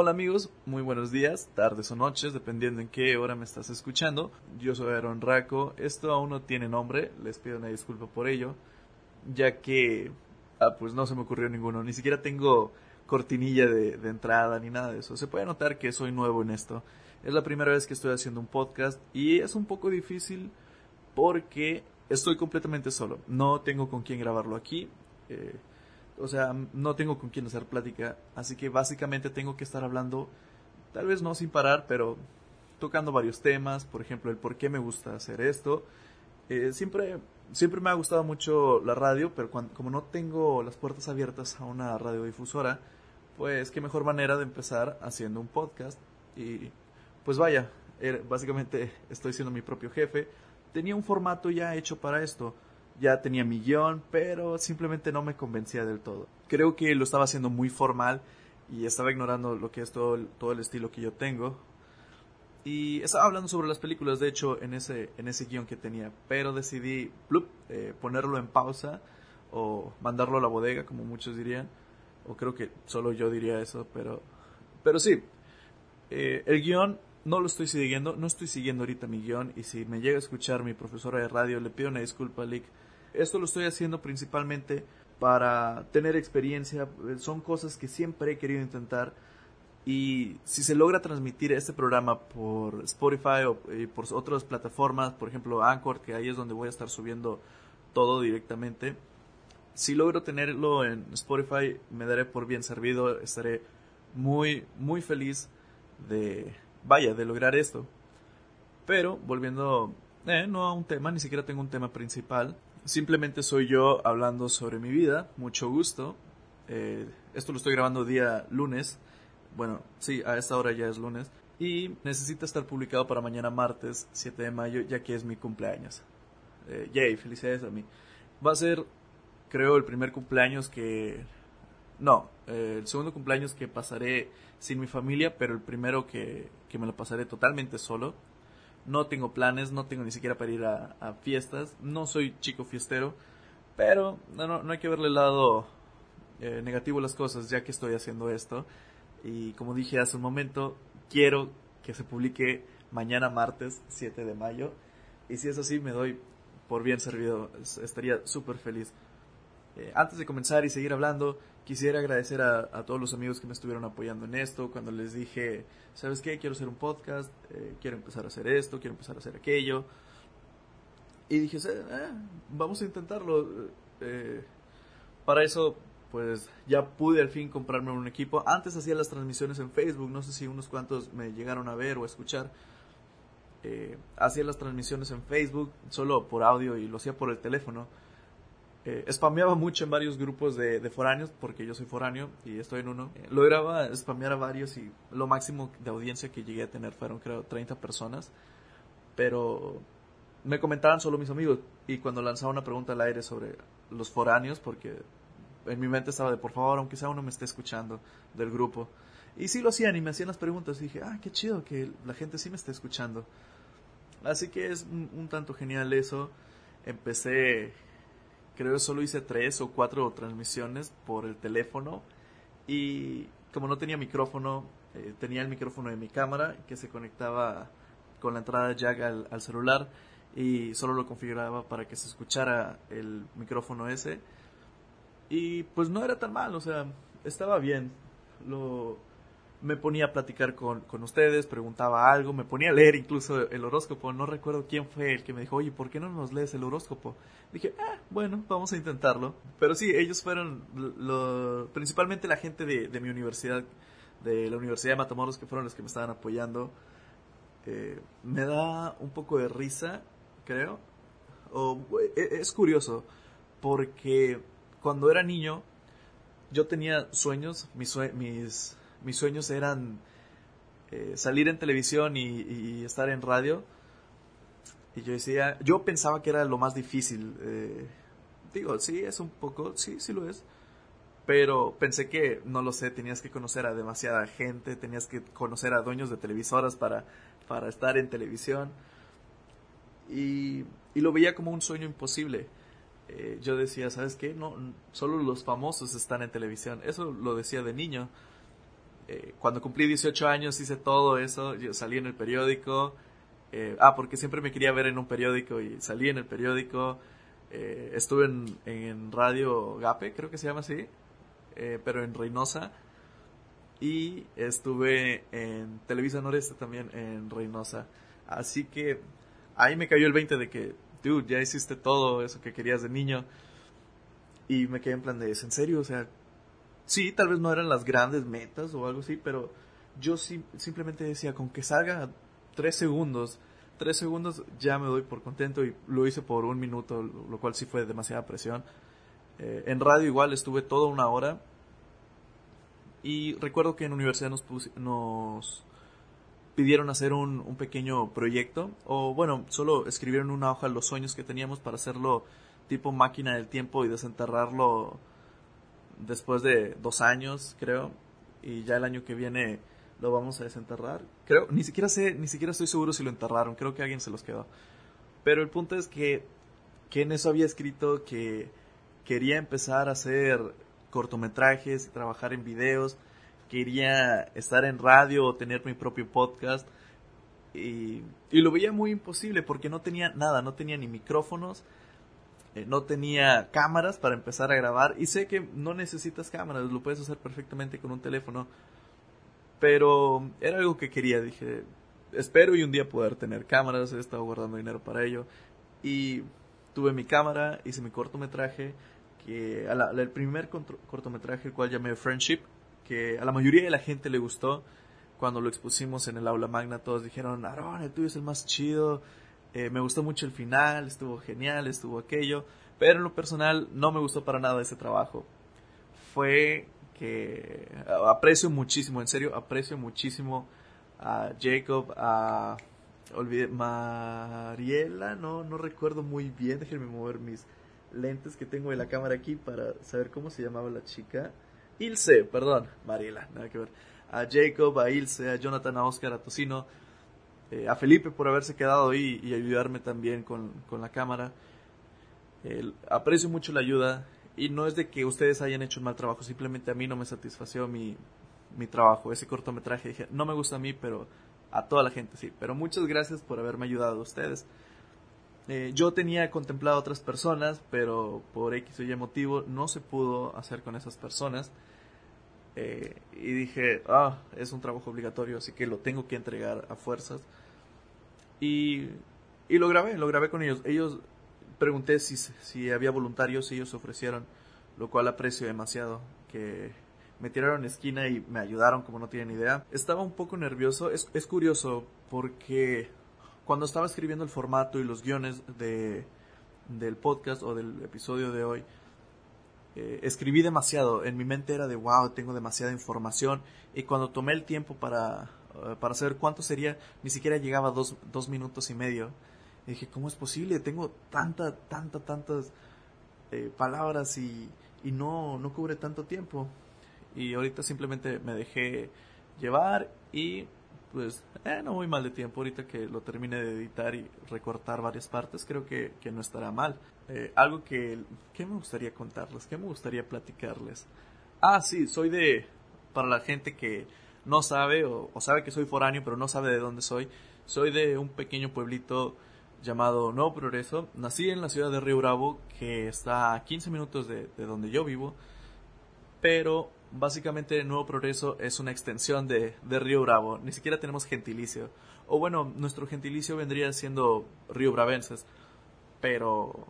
Hola amigos, muy buenos días, tardes o noches, dependiendo en qué hora me estás escuchando. Yo soy Aaron Raco, esto aún no tiene nombre, les pido una disculpa por ello, ya que, ah, pues no se me ocurrió ninguno, ni siquiera tengo cortinilla de, de entrada ni nada de eso. Se puede notar que soy nuevo en esto. Es la primera vez que estoy haciendo un podcast y es un poco difícil porque estoy completamente solo. No tengo con quién grabarlo aquí. Eh, o sea, no tengo con quién hacer plática. Así que básicamente tengo que estar hablando, tal vez no sin parar, pero tocando varios temas. Por ejemplo, el por qué me gusta hacer esto. Eh, siempre, siempre me ha gustado mucho la radio, pero como no tengo las puertas abiertas a una radiodifusora, pues qué mejor manera de empezar haciendo un podcast. Y pues vaya, básicamente estoy siendo mi propio jefe. Tenía un formato ya hecho para esto ya tenía mi guion, pero simplemente no me convencía del todo. Creo que lo estaba haciendo muy formal y estaba ignorando lo que es todo todo el estilo que yo tengo. Y estaba hablando sobre las películas, de hecho, en ese, en ese guion que tenía, pero decidí eh, ponerlo en pausa o mandarlo a la bodega, como muchos dirían, o creo que solo yo diría eso, pero, pero sí, eh, el guion no lo estoy siguiendo, no estoy siguiendo ahorita mi guion y si me llega a escuchar mi profesora de radio, le pido una disculpa, Lick, esto lo estoy haciendo principalmente para tener experiencia. Son cosas que siempre he querido intentar. Y si se logra transmitir este programa por Spotify o por otras plataformas, por ejemplo Anchor, que ahí es donde voy a estar subiendo todo directamente, si logro tenerlo en Spotify me daré por bien servido, estaré muy, muy feliz de, vaya, de lograr esto. Pero volviendo, eh, no a un tema, ni siquiera tengo un tema principal, Simplemente soy yo hablando sobre mi vida, mucho gusto. Eh, esto lo estoy grabando día lunes. Bueno, sí, a esta hora ya es lunes. Y necesita estar publicado para mañana martes 7 de mayo, ya que es mi cumpleaños. Eh, yay, felicidades a mí. Va a ser, creo, el primer cumpleaños que... No, eh, el segundo cumpleaños que pasaré sin mi familia, pero el primero que, que me lo pasaré totalmente solo no tengo planes, no tengo ni siquiera para ir a, fiestas, no soy chico fiestero, pero no, no hay que verle lado eh, negativo a las cosas ya que estoy haciendo esto. Y como dije hace un momento, quiero que se publique mañana martes 7 de mayo. Y si es así, me doy por bien servido, estaría súper feliz. Eh, antes de comenzar y seguir hablando, quisiera agradecer a, todos los amigos que me estuvieron apoyando en esto, cuando les dije, ¿sabes qué? Quiero hacer un podcast, eh, quiero empezar a hacer esto, quiero empezar a hacer aquello. Y dije, eh, vamos a intentarlo. para eso, pues ya pude al fin comprarme un equipo. Antes hacía las transmisiones en Facebook, no sé si unos cuantos me llegaron a ver o a escuchar. hacía las transmisiones en Facebook solo por audio y lo hacía por el teléfono eh, spameaba mucho en varios grupos de, foráneos, porque yo soy foráneo y estoy en uno. Eh, lograba spamear a varios y lo máximo de audiencia que llegué a tener fueron, creo, 30 personas. Pero me comentaban solo mis amigos y cuando lanzaba una pregunta al aire sobre los foráneos, porque en mi mente estaba de por favor, aunque sea uno me esté escuchando del grupo. Y sí lo hacían y me hacían las preguntas y dije, ah, qué chido que la gente sí me esté escuchando. Así que es un tanto genial eso. Empecé creo que solo hice tres o cuatro transmisiones por el teléfono y como no tenía micrófono, eh, tenía el micrófono de mi cámara que se conectaba con la entrada jack al, al, celular y solo lo configuraba para que se escuchara el micrófono ese y pues no era tan mal, o sea, estaba bien. Lo, me ponía a platicar con, con, ustedes, preguntaba algo, me ponía a leer incluso el horóscopo. No recuerdo quién fue el que me dijo, oye, ¿por qué no nos lees el horóscopo? Dije, ah, bueno, vamos a intentarlo. Pero sí, ellos fueron lo, principalmente la gente de, mi universidad, de la Universidad de Matamoros, que fueron los que me estaban apoyando. Eh, me da un poco de risa, creo. O, e, es curioso, porque cuando era niño, yo tenía sueños, mis, mis mis sueños eran eh, salir en televisión y, estar en radio. Y yo decía, yo pensaba que era lo más difícil. Eh, digo, sí, es un poco, sí, sí lo es. Pero pensé que, no lo sé, tenías que conocer a demasiada gente, tenías que conocer a dueños de televisoras para, para estar en televisión. Y, lo veía como un sueño imposible. Eh, yo decía, ¿sabes qué? No, solo los famosos están en televisión. Eso lo decía de niño Eh, cuando cumplí 18 años hice todo eso, yo salí en el periódico, eh, ah, porque siempre me quería ver en un periódico y salí en el periódico, eh, estuve en, en, Radio Gape, creo que se llama así, pero en Reynosa, y estuve en Televisa Noreste también en Reynosa, así que ahí me cayó el 20 de que, dude, ya hiciste todo eso que querías de niño, y me quedé en plan de, ¿es en serio? O sea, sí, tal vez no eran las grandes metas o algo así, pero yo sí, simplemente decía, con que salga tres segundos, tres segundos ya me doy por contento y lo hice por un minuto, lo cual sí fue demasiada presión. Eh, en radio igual estuve toda una hora y recuerdo que en universidad nos, nos pidieron hacer un, un, pequeño proyecto o bueno, solo escribieron una hoja los sueños que teníamos para hacerlo tipo máquina del tiempo y desenterrarlo después de dos años, creo, y ya el año que viene lo vamos a desenterrar. Creo, ni siquiera sé, ni siquiera estoy seguro si lo enterraron, creo que alguien se los quedó. Pero el punto es que, que en eso había escrito que quería empezar a hacer cortometrajes trabajar en videos, quería estar en radio o tener mi propio podcast. Y, y lo veía muy imposible porque no tenía nada, no tenía ni micrófonos, eh, no tenía cámaras para empezar a grabar y sé que no necesitas cámaras, lo puedes hacer perfectamente con un teléfono, pero era algo que quería, dije, espero y un día poder tener cámaras, he estado guardando dinero para ello y tuve mi cámara, hice mi cortometraje, que el primer cortometraje el cual llamé Friendship, que a la mayoría de la gente le gustó, cuando lo expusimos en el aula magna todos dijeron, Aaron, el tuyo es el más chido, eh, me gustó mucho el final, estuvo genial, estuvo aquello, pero en lo personal no me gustó para nada ese trabajo. Fue que aprecio muchísimo, en serio, aprecio muchísimo a Jacob, a olvidé, Mariela, no, no recuerdo muy bien, déjenme mover mis lentes que tengo de la cámara aquí para saber cómo se llamaba la chica. Ilse, perdón, Mariela, nada que ver. A Jacob, a Ilse, a Jonathan, a Oscar, a Tocino eh, a Felipe por haberse quedado ahí y ayudarme también con, la cámara. aprecio mucho la ayuda y no es de que ustedes hayan hecho un mal trabajo, simplemente a mí no me satisfació mi, mi trabajo, ese cortometraje. Dije, no me gusta a mí, pero a toda la gente sí. Pero muchas gracias por haberme ayudado a ustedes. Eh, yo tenía contemplado a otras personas, pero por X o Y motivo no se pudo hacer con esas personas. Eh, y dije, ah, es un trabajo obligatorio, así que lo tengo que entregar a fuerzas. Y, y lo grabé, lo grabé con ellos. Ellos pregunté si, si había voluntarios ellos ofrecieron, lo cual aprecio demasiado, que me tiraron esquina y me ayudaron como no tienen idea. Estaba un poco nervioso, es, es curioso porque cuando estaba escribiendo el formato y los guiones de, del podcast o del episodio de hoy, eh, escribí demasiado. En mi mente era de wow, tengo demasiada información. Y cuando tomé el tiempo para, eh, para saber cuánto sería, ni siquiera llegaba a dos, dos minutos y medio. Y dije, ¿cómo es posible? Tengo tanta, tanta, tantas eh, palabras y, y no, no cubre tanto tiempo. Y ahorita simplemente me dejé llevar y pues eh, no muy mal de tiempo. Ahorita que lo termine de editar y recortar varias partes, creo que, que no estará mal. algo que, que me gustaría contarles, que me gustaría platicarles. Ah, sí, soy de, para la gente que no sabe o, sabe que soy foráneo pero no sabe de dónde soy. Soy de un pequeño pueblito llamado Nuevo Progreso. Nací en la ciudad de Río Bravo que está a 15 minutos de, donde yo vivo. Pero básicamente Nuevo Progreso es una extensión de, de, Río Bravo. Ni siquiera tenemos gentilicio. O bueno, nuestro gentilicio vendría siendo Río Bravenses. Pero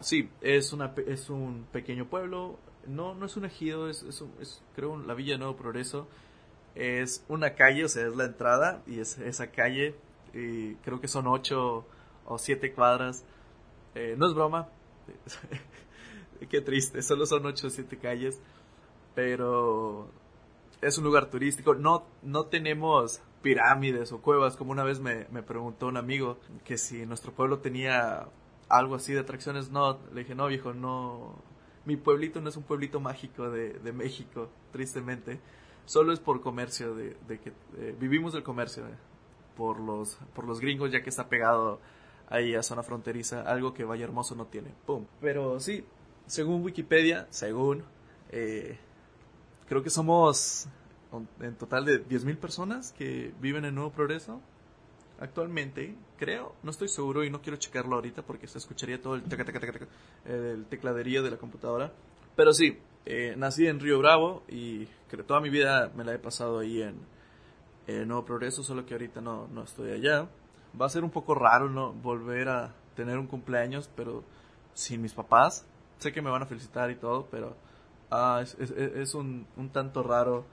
sí, es, una, es un pequeño pueblo. No, no es un ejido, es, es, creo la Villa de Nuevo Progreso es una calle, o sea, es la entrada y es esa calle, y creo que son ocho o siete cuadras. Eh, no es broma, qué triste, solo son ocho o siete calles, pero es un lugar turístico. No, no tenemos pirámides o cuevas, como una vez me, me preguntó un amigo que si nuestro pueblo tenía algo así de atracciones. No, le dije, no viejo, no, mi pueblito no es un pueblito mágico de, de México, tristemente solo es por comercio, de, que eh, vivimos del comercio, eh, por, los, por los gringos, ya que está pegado ahí a zona fronteriza, algo que Valle Hermoso no tiene. ¡Pum! Pero sí, según Wikipedia, según, eh, creo que somos en total de 10.000 personas que viven en Nuevo Progreso. Actualmente, creo, no estoy seguro y no quiero checarlo ahorita porque se escucharía todo el, el tecladerío de la computadora. Pero sí, eh, nací en Río Bravo y creo toda mi vida me la he pasado ahí en, Nuevo Progreso, solo que ahorita no, no estoy allá. Va a ser un poco raro no volver a tener un cumpleaños, pero sin mis papás. Sé que me van a felicitar y todo, pero ah, es, es, un, un tanto raro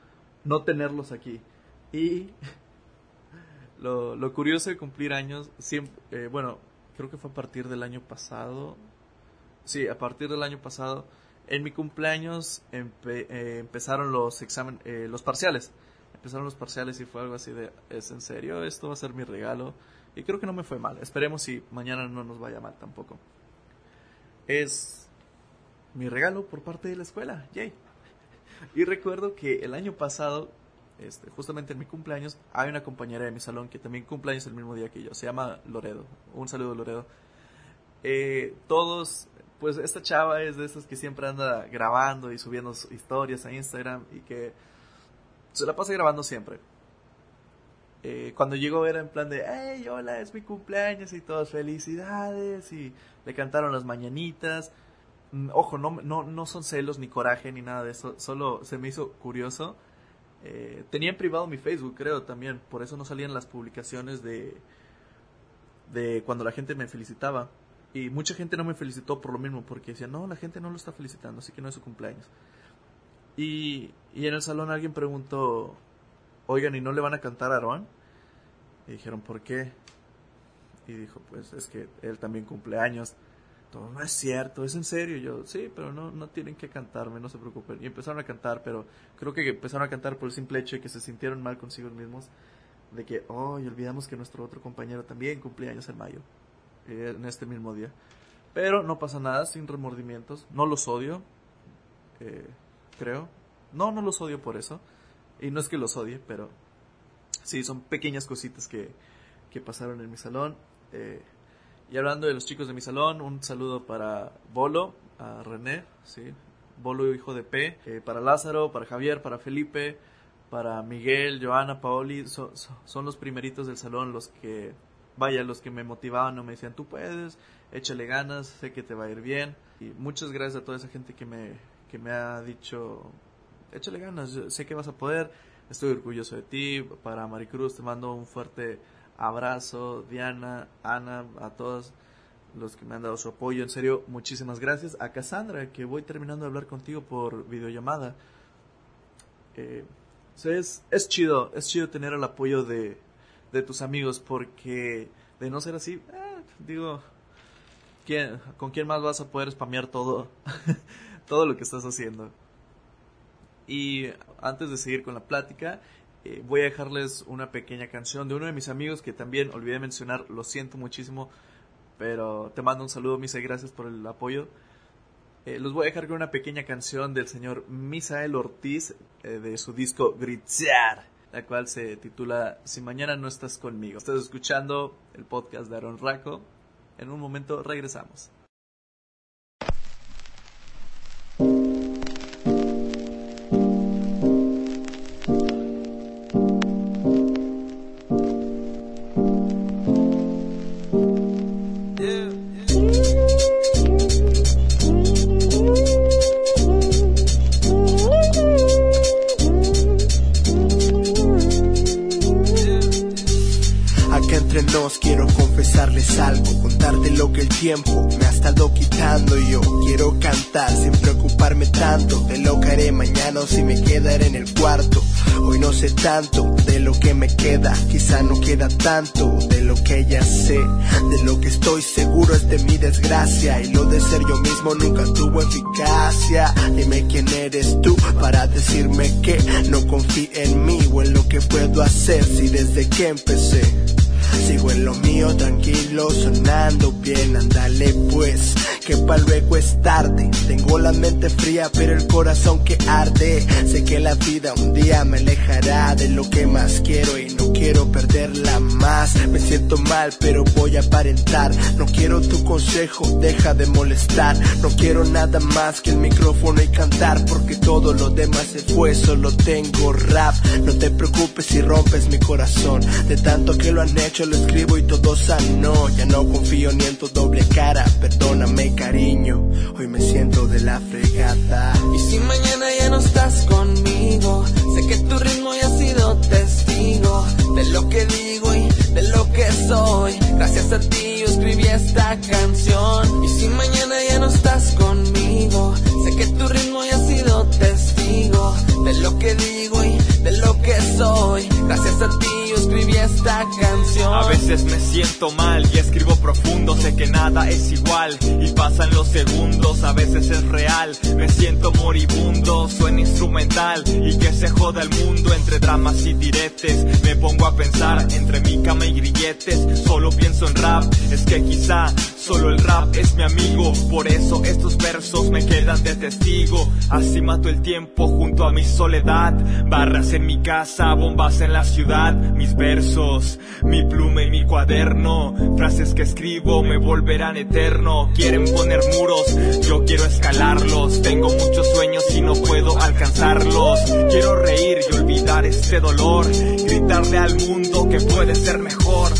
no tenerlos aquí. Y lo, lo curioso de cumplir años, siempre, eh, bueno, creo que fue a partir del año pasado. Sí, a partir del año pasado, en mi cumpleaños eh, empezaron los examen, eh, los parciales. Empezaron los parciales y fue algo así de, ¿es en serio? Esto va a ser mi regalo. Y creo que no me fue mal. Esperemos si mañana no nos vaya mal tampoco. Es mi regalo por parte de la escuela. Yay. Y recuerdo que el año pasado, este, justamente en mi cumpleaños, hay una compañera de mi salón que también cumpleaños el mismo día que yo. Se llama Loredo. Un saludo, Loredo. Eh, todos, pues esta chava es de esas que siempre anda grabando y subiendo historias a Instagram y que se la pasa grabando siempre. Eh, cuando llegó era en plan de, hey, hola, es mi cumpleaños y todos felicidades y le cantaron las mañanitas ojo, no, no, no son celos ni coraje ni nada de eso, solo se me hizo curioso. Eh, tenía en privado mi Facebook, creo, también, por eso no salían las publicaciones de, de cuando la gente me felicitaba. Y mucha gente no me felicitó por lo mismo, porque decía, no, la gente no lo está felicitando, así que no es su cumpleaños. Y, y en el salón alguien preguntó, oigan, ¿y no le van a cantar a Aaron? Y dijeron, ¿por qué? Y dijo, pues es que él también cumple años no es cierto, es en serio. Yo, sí, pero no, no tienen que cantarme, no se preocupen. Y empezaron a cantar, pero creo que empezaron a cantar por el simple hecho de que se sintieron mal consigo mismos. De que, oh, y olvidamos que nuestro otro compañero también cumplía años en mayo, eh, en este mismo día. Pero no pasa nada, sin remordimientos. No los odio, eh, creo. No, no los odio por eso. Y no es que los odie, pero sí, son pequeñas cositas que, que pasaron en mi salón. Eh, y hablando de los chicos de mi salón, un saludo para Bolo, a René, sí, Bolo hijo de P, eh, para Lázaro, para Javier, para Felipe, para Miguel, Joana, Paoli, son los primeritos del salón los que, vaya, los que me motivaban, no me decían, tú puedes, échale ganas, sé que te va a ir bien. Y muchas gracias a toda esa gente que me, que me ha dicho, échale ganas, sé que vas a poder, estoy orgulloso de ti. Para Maricruz te mando un fuerte abrazo, Diana, Ana, a todos los que me han dado su apoyo. En serio, muchísimas gracias. A Cassandra, que voy terminando de hablar contigo por videollamada. Eh, es, es chido, es chido tener el apoyo de, de tus amigos porque de no ser así, eh, digo, ¿quién, ¿con quién más vas a poder spamear todo, todo lo que estás haciendo? Y antes de seguir con la plática, eh, voy a dejarles una pequeña canción de uno de mis amigos que también olvidé mencionar, lo siento muchísimo, pero te mando un saludo, Misa, y gracias por el apoyo. Eh, los voy a dejar con una pequeña canción del señor Misael Ortiz eh, de su disco Gritzar, la cual se titula Si mañana no estás conmigo. Estás escuchando el podcast de Aaron Raco. En un momento regresamos. Tiempo me ha estado quitando yo quiero cantar sin preocuparme tanto de lo que haré mañana o si me quedaré en el cuarto. Hoy no sé tanto de lo que me queda, quizá no queda tanto de lo que ya sé, de lo que estoy seguro es de mi desgracia y lo de ser yo mismo nunca tuvo eficacia. Dime quién eres tú para decirme que no confíe en mí o en lo que puedo hacer si desde que empecé Sigo en lo mío tranquilo, sonando bien, andale pues, que pa' luego es tarde. Tengo la mente fría, pero el corazón que arde. Sé que la vida un día me alejará de lo que más quiero y no quiero perderla más. Me siento mal, pero voy a aparentar. No quiero tu consejo, deja de molestar. No quiero nada más que el micrófono y cantar, porque todo lo demás se fue, solo tengo rap. No te preocupes si rompes mi corazón. De tanto que lo han hecho, lo escribo y todo sano. Ya no confío ni en tu doble cara, perdóname cariño. Hoy me siento de la fregata. Y si mañana ya no estás conmigo, sé que tu ritmo ya testigo de lo que digo y de lo que soy. Gracias a ti yo escribí esta canción. Y si mañana ya no estás conmigo, sé que tu ritmo ya veces me siento mal y escribo profundo, sé que nada es igual y pasan los segundos, a veces es real, me siento moribundo, suena instrumental y que se joda el mundo entre dramas y diretes, me pongo a pensar entre mi cama y grilletes, solo pienso en rap, es que quizá solo el rap es mi amigo, por eso estos versos me quedan de testigo, así mato el tiempo junto a mi soledad, barras en mi casa, bombas en la ciudad, mis versos, mi pluma y mi cuaderno, frases que escribo me volverán eterno, quieren poner muros, yo quiero escalarlos, tengo muchos sueños y no puedo alcanzarlos, quiero reír y olvidar este dolor, gritarle al mundo que puede ser mejor.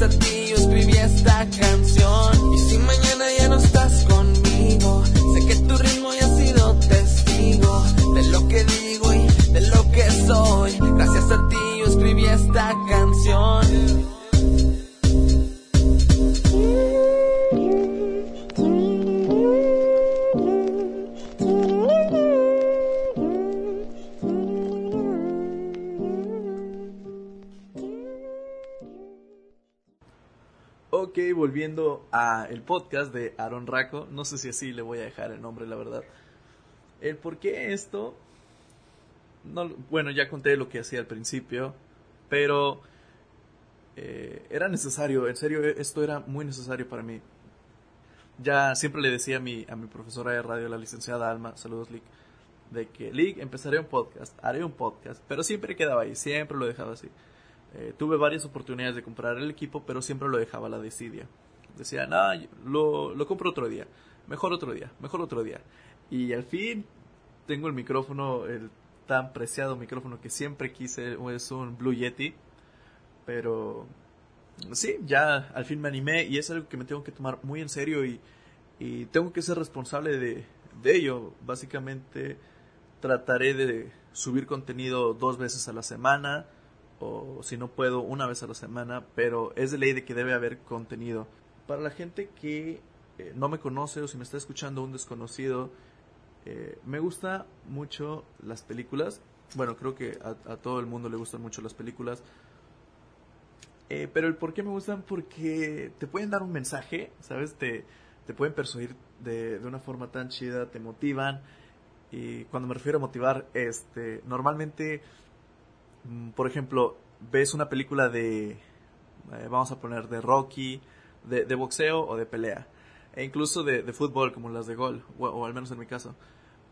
Gracias a ti yo escribí esta canción. El podcast de Aaron Raco, no sé si así le voy a dejar el nombre, la verdad. El por qué esto, no, bueno, ya conté lo que hacía al principio, pero eh, era necesario, en serio, esto era muy necesario para mí. Ya siempre le decía a mi, a mi profesora de radio, la licenciada Alma, saludos Lick, de que Lick, empezaré un podcast, haré un podcast, pero siempre quedaba ahí, siempre lo dejaba así. Eh, tuve varias oportunidades de comprar el equipo, pero siempre lo dejaba a la desidia. Decía, no, lo, lo compro otro día, mejor otro día, mejor otro día. Y al fin tengo el micrófono, el tan preciado micrófono que siempre quise, es un Blue Yeti. Pero sí, ya al fin me animé y es algo que me tengo que tomar muy en serio y, y tengo que ser responsable de, de ello. Básicamente trataré de subir contenido dos veces a la semana o si no puedo una vez a la semana, pero es de ley de que debe haber contenido. Para la gente que eh, no me conoce o si me está escuchando un desconocido, eh, me gusta mucho las películas. Bueno, creo que a, todo el mundo le gustan mucho las películas. Eh, pero el por qué me gustan, porque te pueden dar un mensaje, ¿sabes? Te, te pueden persuadir de, de una forma tan chida, te motivan. Y cuando me refiero a motivar, este, normalmente por ejemplo, ves una película de, vamos a poner, de Rocky, de, boxeo o de pelea, e incluso de, fútbol, como las de gol, o, al menos en mi caso.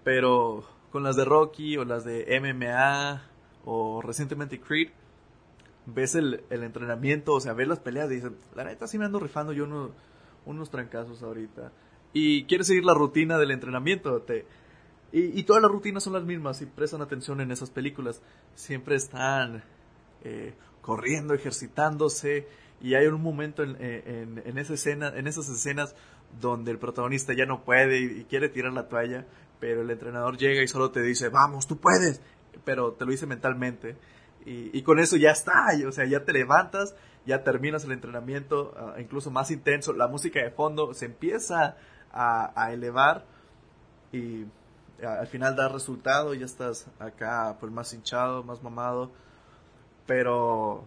Pero con las de Rocky o las de MMA o recientemente Creed, ves el, entrenamiento, o sea, ves las peleas y dices, la neta sí me ando rifando yo uno, unos trancazos ahorita. Y quieres seguir la rutina del entrenamiento, te, y, y, todas las rutinas son las mismas, si prestan atención en esas películas. Siempre están eh, corriendo, ejercitándose, y hay un momento en, en, en, en esas escenas donde el protagonista ya no puede y, quiere tirar la toalla, pero el entrenador llega y solo te dice, vamos, tú puedes, pero te lo dice mentalmente. Y, y con eso ya está, o sea, ya te levantas, ya terminas el entrenamiento, uh, incluso más intenso, la música de fondo se empieza a, a elevar y al final da resultado, ya estás acá pues más hinchado, más mamado, pero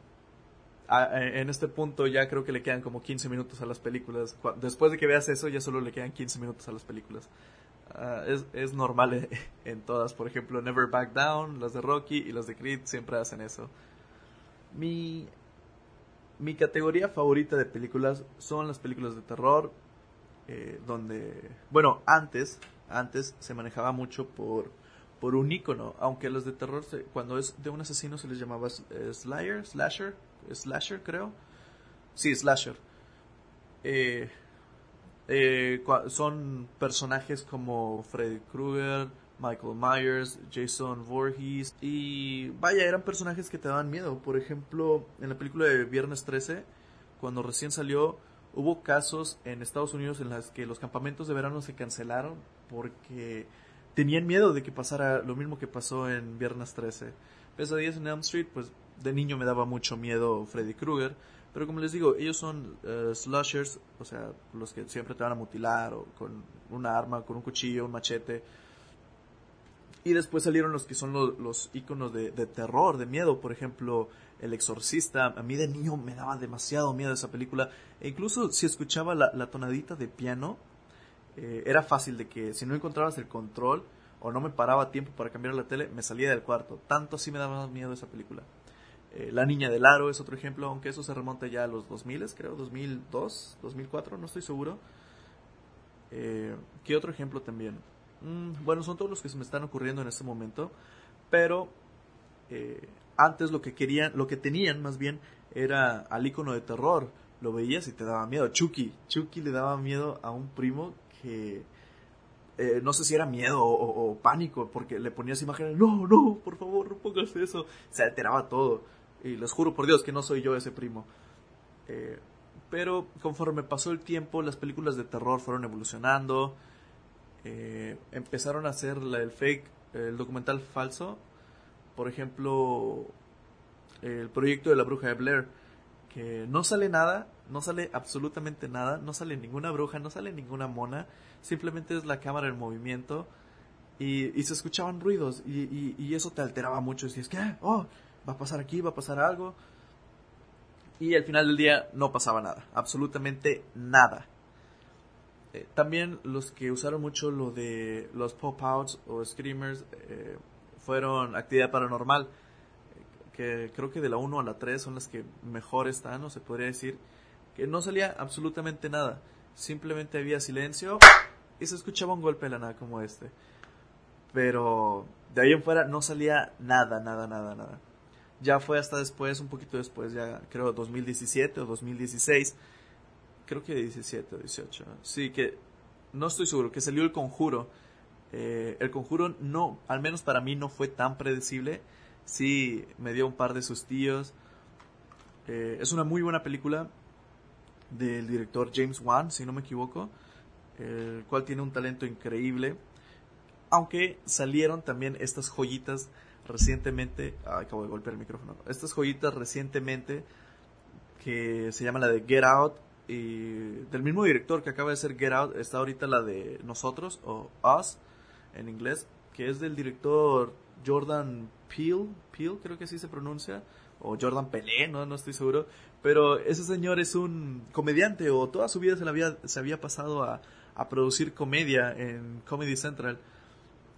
en este punto ya creo que le quedan como 15 minutos a las películas. Después de que veas eso ya solo le quedan 15 minutos a las películas. Uh, es, es, normal en todas, por ejemplo Never Back Down, las de Rocky y las de Creed siempre hacen eso. Mi, mi categoría favorita de películas son las películas de terror, eh, donde, bueno, antes, antes se manejaba mucho por, por un icono, aunque los de terror, cuando es de un asesino se les llamaba eh, Slayer, Slasher, Slasher creo. Sí, Slasher. Eh, eh, son personajes como Freddy Krueger, Michael Myers, Jason Voorhees y vaya, eran personajes que te daban miedo. Por ejemplo, en la película de Viernes 13, cuando recién salió, hubo casos en Estados Unidos en las que los campamentos de verano se cancelaron porque tenían miedo de que pasara lo mismo que pasó en Viernes 13. Pesadillas en Elm Street, pues de niño me daba mucho miedo Freddy Krueger, pero como les digo, ellos son eh, slashers, o sea, los que siempre te van a mutilar o con una arma, con un cuchillo, un machete. Y después salieron los que son lo- los iconos de, de terror, de miedo. Por ejemplo, El Exorcista. A mí de niño me daba demasiado miedo esa película. E incluso si escuchaba la, tonadita de piano, eh, era fácil de que si no encontrabas el control o no me paraba tiempo para cambiar la tele, me salía del cuarto. Tanto así me daba miedo esa película. Eh, la Niña del Aro es otro ejemplo, aunque eso se remonta ya a los 2000, creo, 2002, 2004, no estoy seguro. Eh, ¿Qué otro ejemplo también? Mm, bueno, son todos los que se me están ocurriendo en este momento, pero eh, antes lo que querían, lo que tenían más bien era al icono de terror. Lo veías y te daba miedo. Chucky, Chucky le daba miedo a un primo que no sé si era miedo o, o- o pánico, porque le ponías imágenes, no, no, por favor, no pongas eso. Se alteraba todo. Y les juro por Dios que no soy yo ese primo. Eh, pero conforme pasó el tiempo, las películas de terror fueron evolucionando. Eh, empezaron a hacer el fake, el documental falso. Por ejemplo, el proyecto de la bruja de Blair. Que no sale nada, no sale absolutamente nada, no sale ninguna bruja, no sale ninguna mona. Simplemente es la cámara en movimiento. Y, y se escuchaban ruidos. Y, y- y eso te alteraba mucho. Decías, ¿qué? Oh, va a pasar aquí, va a pasar algo. Y al final del día no pasaba nada, absolutamente nada. Eh, también los que usaron mucho lo de los pop-outs o screamers eh, fueron actividad paranormal, eh, que creo que de la 1 a la 3 son las que mejor están, o se podría decir, que no salía absolutamente nada, simplemente había silencio y se escuchaba un golpe de la nada como este. Pero de ahí en fuera no salía nada, nada, nada, nada ya fue hasta después, un poquito después, ya creo 2017 o 2016, creo que 17 o 18, sí, que no estoy seguro, que salió el conjuro. Eh, el conjuro no, al menos para mí no fue tan predecible, sí me dio un par de sustillos. Eh, es una muy buena película del director James Wan, si no me equivoco, el cual tiene un talento increíble. Aunque salieron también estas joyitas recientemente, ah, acabo de golpear el micrófono, estas joyitas recientemente que se llama la de Get Out y del mismo director que acaba de hacer Get Out está ahorita la de Nosotros o Us en inglés, que es del director Jordan Peele, Peele creo que así se pronuncia, o Jordan Pelé, no, no estoy seguro, pero ese señor es un comediante o toda su vida se, la había, se había pasado a, a producir comedia en Comedy Central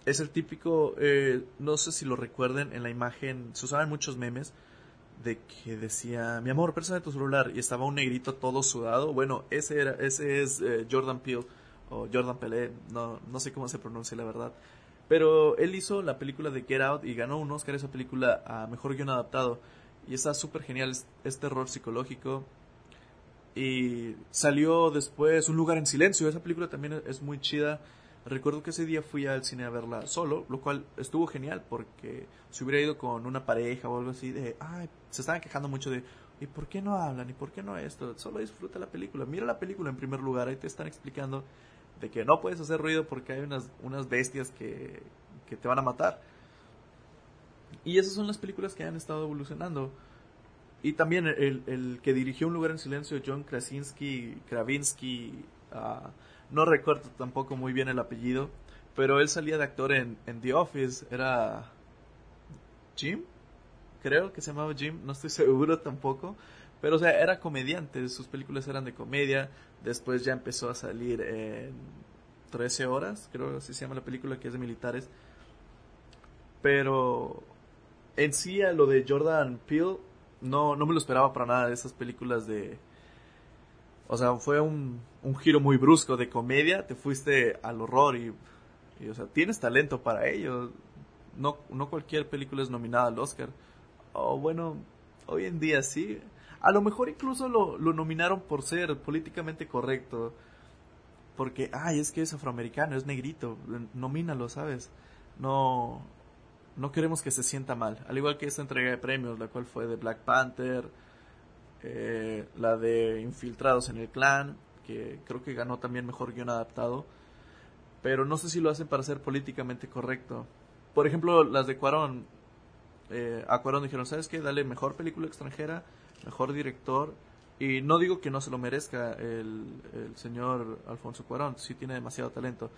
es el típico, eh, no sé si lo recuerden, en la imagen se usaban muchos memes de que decía, mi amor, préstame tu celular, y estaba un negrito todo sudado. Bueno, ese era, ese es eh, Jordan Peele, o Jordan Pelé, no, no sé cómo se pronuncia la verdad. Pero él hizo la película de Get Out y ganó un Oscar esa película a Mejor Guión Adaptado. Y está súper genial, es, es terror psicológico. Y salió después Un lugar en silencio, esa película también es muy chida. Recuerdo que ese día fui al cine a verla solo, lo cual estuvo genial porque si hubiera ido con una pareja o algo así de, ay, se estaban quejando mucho de, ¿y por qué no hablan? ¿Y por qué no esto? Solo disfruta la película, mira la película en primer lugar, ahí te están explicando de que no puedes hacer ruido porque hay unas, unas bestias que, que te van a matar. Y esas son las películas que han estado evolucionando. Y también el, el que dirigió Un lugar en silencio, John Krasinski, Kravinsky, uh, no recuerdo tampoco muy bien el apellido, pero él salía de actor en, The Office, era Jim, creo que se llamaba Jim, no estoy seguro tampoco, pero o sea, era comediante, sus películas eran de comedia, después ya empezó a salir en 13 horas, creo que así se llama la película, que es de militares, pero en sí a lo de Jordan Peele, no, no me lo esperaba para nada de esas películas de... O sea, fue un, un giro muy brusco de comedia, te fuiste al horror y, o sea, tienes talento para ello. No, no cualquier película es nominada al Oscar. O bueno, hoy en día sí. A lo mejor incluso lo, lo nominaron por ser políticamente correcto. Porque, ay, es que es afroamericano, es negrito. Nomínalo, ¿sabes? No, no queremos que se sienta mal. Al igual que esta entrega de premios, la cual fue de Black Panther, eh, la de Infiltrados en el Clan, que creo que ganó también mejor guion adaptado. Pero no sé si lo hacen para ser políticamente correcto. Por ejemplo, las de Cuarón. Eh, a Cuarón dijeron, ¿sabes qué? Dale mejor película extranjera, mejor director. Y no digo que no se lo merezca el, señor Alfonso Cuarón, sí tiene demasiado talento.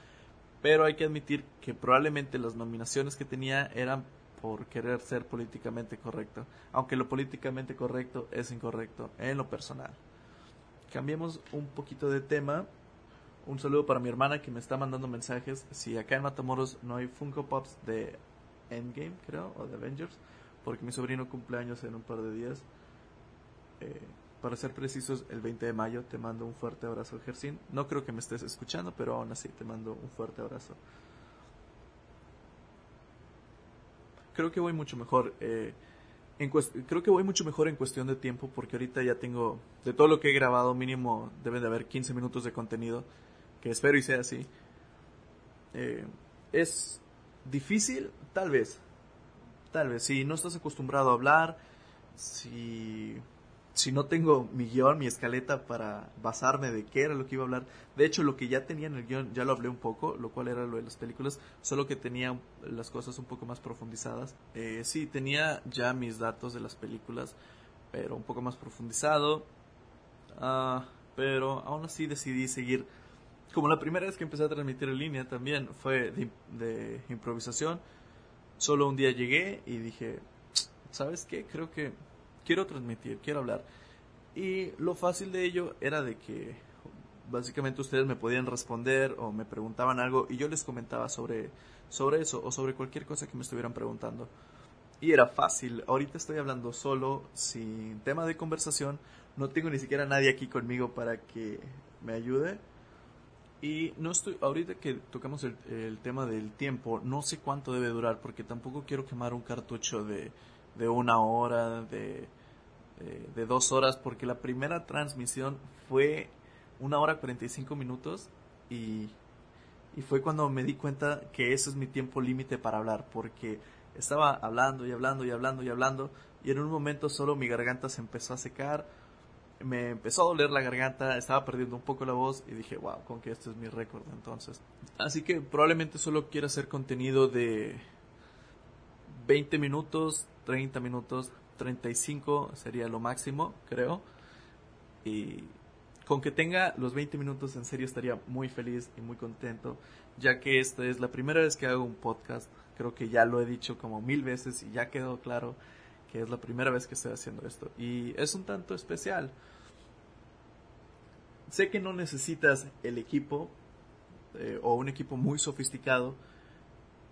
Pero hay que admitir que probablemente las nominaciones que tenía eran por querer ser políticamente correcto. Aunque lo políticamente correcto es incorrecto en lo personal. Cambiemos un poquito de tema. Un saludo para mi hermana que me está mandando mensajes. Si acá en Matamoros no hay Funko Pops de Endgame, creo, o de Avengers, porque mi sobrino cumple años en un par de días. Eh, para ser precisos, el 20 de mayo te mando un fuerte abrazo, Gersin. No creo que me estés escuchando, pero aún así te mando un fuerte abrazo. Creo que voy mucho mejor. Eh, en creo que voy mucho mejor en cuestión de tiempo porque ahorita ya tengo, de todo lo que he grabado, mínimo deben de haber 15 minutos de contenido, que espero y sea así. Eh, es difícil, tal vez, tal vez, si no estás acostumbrado a hablar, si si no tengo mi guion, mi escaleta para basarme de qué era lo que iba a hablar. De hecho, lo que ya tenía en el guion ya lo hablé un poco, lo cual era lo de las películas, solo que tenía las cosas un poco más profundizadas. Eh, sí, tenía ya mis datos de las películas, pero un poco más profundizado. Ah, pero aún así decidí seguir. Como la primera vez que empecé a transmitir en línea también fue de, de improvisación. Solo un día llegué y dije, ¿sabes qué? Creo que quiero transmitir, quiero hablar. Y lo fácil de ello era de que básicamente ustedes me podían responder o me preguntaban algo y yo les comentaba sobre, sobre eso o sobre cualquier cosa que me estuvieran preguntando. Y era fácil, ahorita estoy hablando solo, sin tema de conversación, no tengo ni siquiera nadie aquí conmigo para que me ayude. Y no estoy, ahorita que tocamos el, el tema del tiempo, no sé cuánto debe durar porque tampoco quiero quemar un cartucho de, de una hora, de, de, dos horas, porque la primera transmisión fue una hora 45 minutos y, y fue cuando me di cuenta que ese es mi tiempo límite para hablar, porque estaba hablando y hablando y hablando y hablando y en un momento solo mi garganta se empezó a secar, me empezó a doler la garganta, estaba perdiendo un poco la voz y dije, wow, con que este es mi récord entonces. Así que probablemente solo quiero hacer contenido de 20 minutos, 30 minutos, 35 sería lo máximo, creo. Y con que tenga los 20 minutos en serio estaría muy feliz y muy contento, ya que esta es la primera vez que hago un podcast. Creo que ya lo he dicho como mil veces y ya quedó claro que es la primera vez que estoy haciendo esto. Y es un tanto especial. Sé que no necesitas el equipo eh, o un equipo muy sofisticado,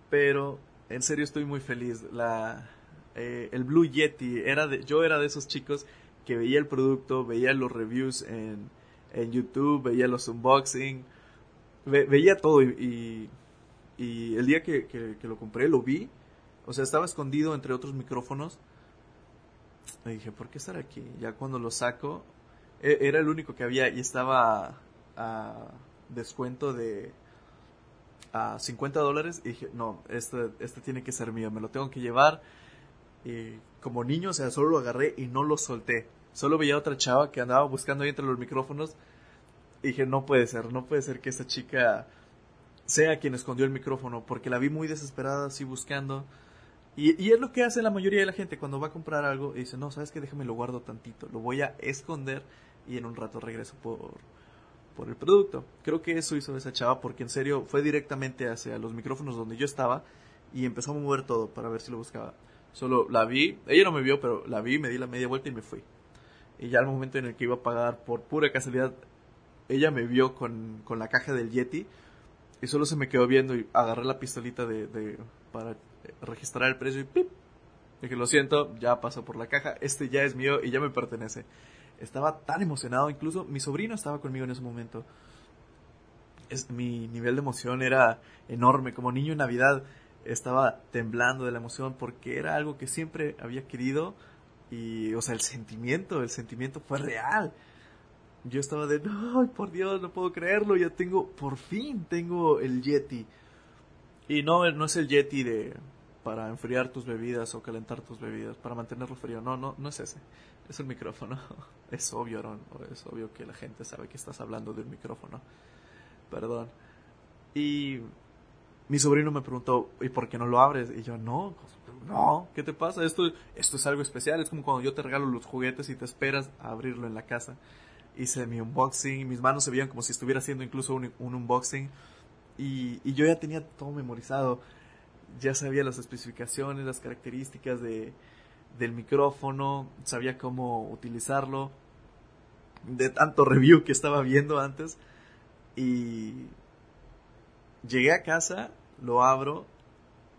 pero en serio estoy muy feliz. La, eh, el Blue Yeti, era de, yo era de esos chicos que veía el producto, veía los reviews en, en YouTube, veía los unboxing, veía todo y, y, el día que, que, lo compré lo vi, o sea, estaba escondido entre otros micrófonos. Me dije, ¿por qué estar aquí? Ya cuando lo saco, e, era el único que había y estaba a descuento de a 50 dólares y dije, no, este, este tiene que ser mío, me lo tengo que llevar. Como niño, o sea, solo lo agarré y no lo solté. Solo veía a otra chava que andaba buscando ahí entre los micrófonos. Y dije, no puede ser, no puede ser que esa chica sea quien escondió el micrófono, porque la vi muy desesperada así buscando. Y, y, es lo que hace la mayoría de la gente cuando va a comprar algo y dice, no, sabes que déjame lo guardo tantito, lo voy a esconder y en un rato regreso por, por el producto. Creo que eso hizo esa chava porque en serio fue directamente hacia los micrófonos donde yo estaba y empezó a mover todo para ver si lo buscaba. Solo la vi, ella no me vio, pero la vi, me di la media vuelta y me fui. Y ya al momento en el que iba a pagar, por pura casualidad, ella me vio con, con la caja del Yeti y solo se me quedó viendo y agarré la pistolita de, para registrar el precio y ¡pip! Dije, lo siento, ya pasó por la caja, este ya es mío y ya me pertenece. estaba tan emocionado, incluso mi sobrino estaba conmigo en ese momento. Mi nivel de emoción era enorme, como niño en Navidad estaba temblando de la emoción porque era algo que siempre había querido y, o sea, el sentimiento, el sentimiento fue real. Yo estaba de, no, por Dios, no puedo creerlo, ya tengo, por fin tengo el Yeti. Y no, no es el Yeti de, para enfriar tus bebidas o calentar tus bebidas, para mantenerlo frío. No, no, no es ese. Es el micrófono. Es obvio, Aaron. Es obvio que la gente sabe que estás hablando de un micrófono. Perdón. Y mi sobrino me preguntó, ¿y por qué no lo abres? Y yo, no, no, ¿qué te pasa? Esto, esto es algo especial. Es como cuando yo te regalo los juguetes y te esperas a abrirlo en la casa. Hice mi unboxing, mis manos se veían como si estuviera haciendo incluso un, un unboxing. Y, y yo ya tenía todo memorizado ya sabía las especificaciones, las características de, del micrófono, sabía cómo utilizarlo, de tanto review que estaba viendo antes. Y llegué a casa, lo abro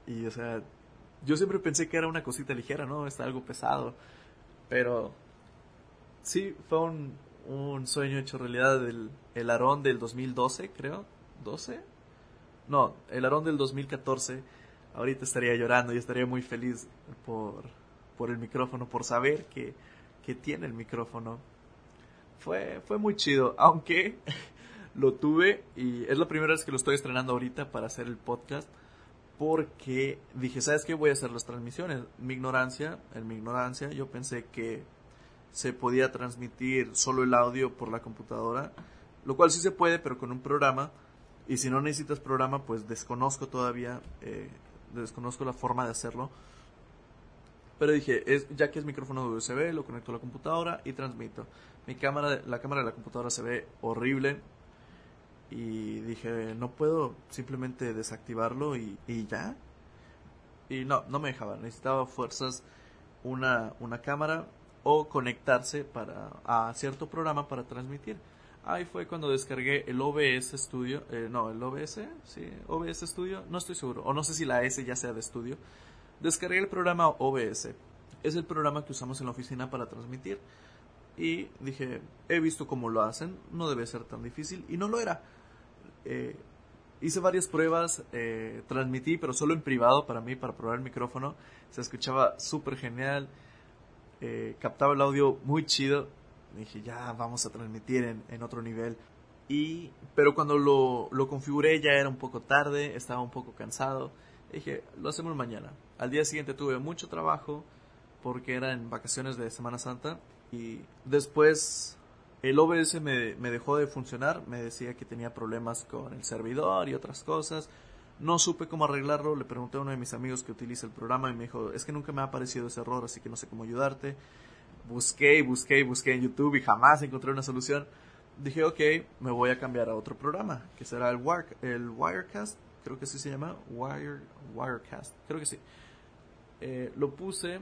y, o sea, yo siempre pensé que era una cosita ligera, ¿no? Está algo pesado. Pero sí, fue un, un sueño hecho realidad del el Arón del 2012, creo. ¿12? No, el Arón del 2014 ahorita estaría llorando y estaría muy feliz por, por el micrófono, por saber que, que tiene el micrófono. Fue, fue muy chido, aunque lo tuve y es la primera vez que lo estoy estrenando ahorita para hacer el podcast porque dije, ¿sabes qué? Voy a hacer las transmisiones. Mi ignorancia, en mi ignorancia, yo pensé que se podía transmitir solo el audio por la computadora, lo cual sí se puede, pero con un programa. Y si no necesitas programa, pues desconozco todavía eh, desconozco la forma de hacerlo. Pero dije, es, ya que es micrófono de USB, lo conecto a la computadora y transmito. Mi cámara, la cámara de la computadora se ve horrible. Y dije, no puedo simplemente desactivarlo y, y ya. Y no, no me dejaba. Necesitaba fuerzas una, una cámara o conectarse para, a cierto programa para transmitir. Ahí fue cuando descargué el OBS Studio, eh, no, el OBS, sí, OBS Studio, no estoy seguro, o no sé si la S ya sea de estudio. Descargué el programa OBS, es el programa que usamos en la oficina para transmitir. Y dije, he visto cómo lo hacen, no debe ser tan difícil, y no lo era. Eh, hice varias pruebas, eh, transmití, pero solo en privado para mí, para probar el micrófono. Se escuchaba súper genial, captaba el audio muy chido dije, ya vamos a transmitir en, en otro nivel. Y, pero cuando lo, lo, configuré ya era un poco tarde, estaba un poco cansado. Dije, lo hacemos mañana. Al día siguiente tuve mucho trabajo porque era en vacaciones de Semana Santa. Y después el OBS me, me dejó de funcionar. Me decía que tenía problemas con el servidor y otras cosas. No supe cómo arreglarlo. Le pregunté a uno de mis amigos que utiliza el programa y me dijo, es que nunca me ha aparecido ese error, así que no sé cómo ayudarte busqué busqué busqué en YouTube y jamás encontré una solución. Dije, ok, me voy a cambiar a otro programa, que será el, el Wirecast, creo que así se llama, Wire, Wirecast, creo que sí. Eh, lo puse,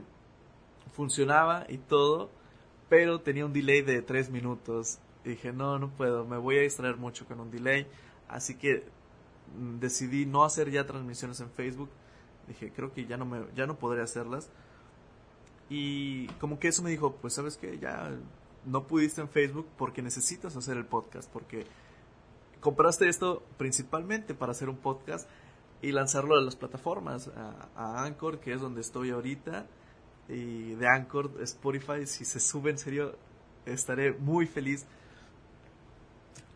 funcionaba y todo, pero tenía un delay de 3 minutos. dije, no, no puedo, me voy a distraer mucho con un delay. Así que mm, decidí no hacer ya transmisiones en Facebook. Dije, creo que ya no, me, ya no podré hacerlas y como que eso me dijo, pues sabes que ya no pudiste en Facebook porque necesitas hacer el podcast, porque compraste esto principalmente para hacer un podcast y lanzarlo a las plataformas, a, Anchor, que es donde estoy ahorita, y de Anchor, Spotify, si se sube en serio, estaré muy feliz.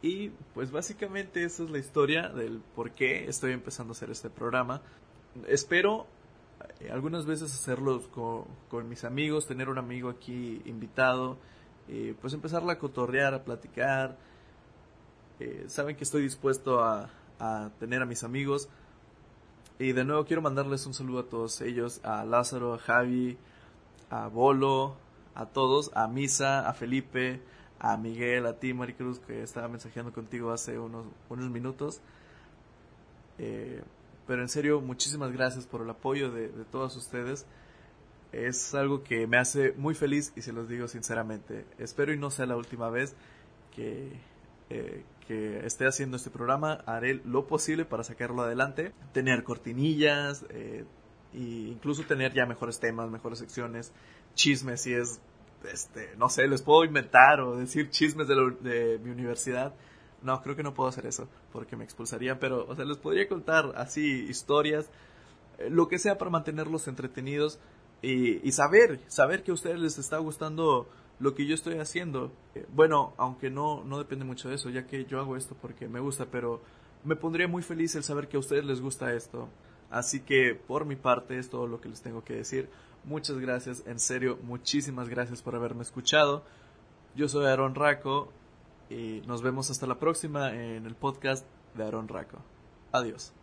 Y pues básicamente esa es la historia del por qué estoy empezando a hacer este programa. Espero eh, algunas veces hacerlos con, mis amigos, tener un amigo aquí invitado, pues empezarla a cotorrear, a platicar. Eh, saben que estoy dispuesto a, tener a mis amigos. Y de nuevo quiero mandarles un saludo a todos ellos, a Lázaro, a Javi, a Bolo, a todos, a Misa, a Felipe, a Miguel, a ti Maricruz, que estaba mensajeando contigo hace unos, unos minutos. Eh, pero en serio, muchísimas gracias por el apoyo de, todos ustedes. Es algo que me hace muy feliz y se los digo sinceramente. Espero y no sea la última vez que, eh, que esté haciendo este programa. Haré lo posible para sacarlo adelante. Tener cortinillas e incluso tener ya mejores temas, mejores secciones, chismes si es este, no sé, les puedo inventar o decir chismes de, de mi universidad. No, creo que no puedo hacer eso porque me expulsarían, pero, o sea, les podría contar así historias, eh, lo que sea para mantenerlos entretenidos y, y, saber, saber que a ustedes les está gustando lo que yo estoy haciendo. Eh, bueno, aunque no, no depende mucho de eso, ya que yo hago esto porque me gusta, pero me pondría muy feliz el saber que a ustedes les gusta esto. Así que por mi parte es todo lo que les tengo que decir. Muchas gracias, en serio, muchísimas gracias por haberme escuchado. Yo soy Aaron Raco y nos vemos hasta la próxima en el podcast de Aaron Raco. Adiós.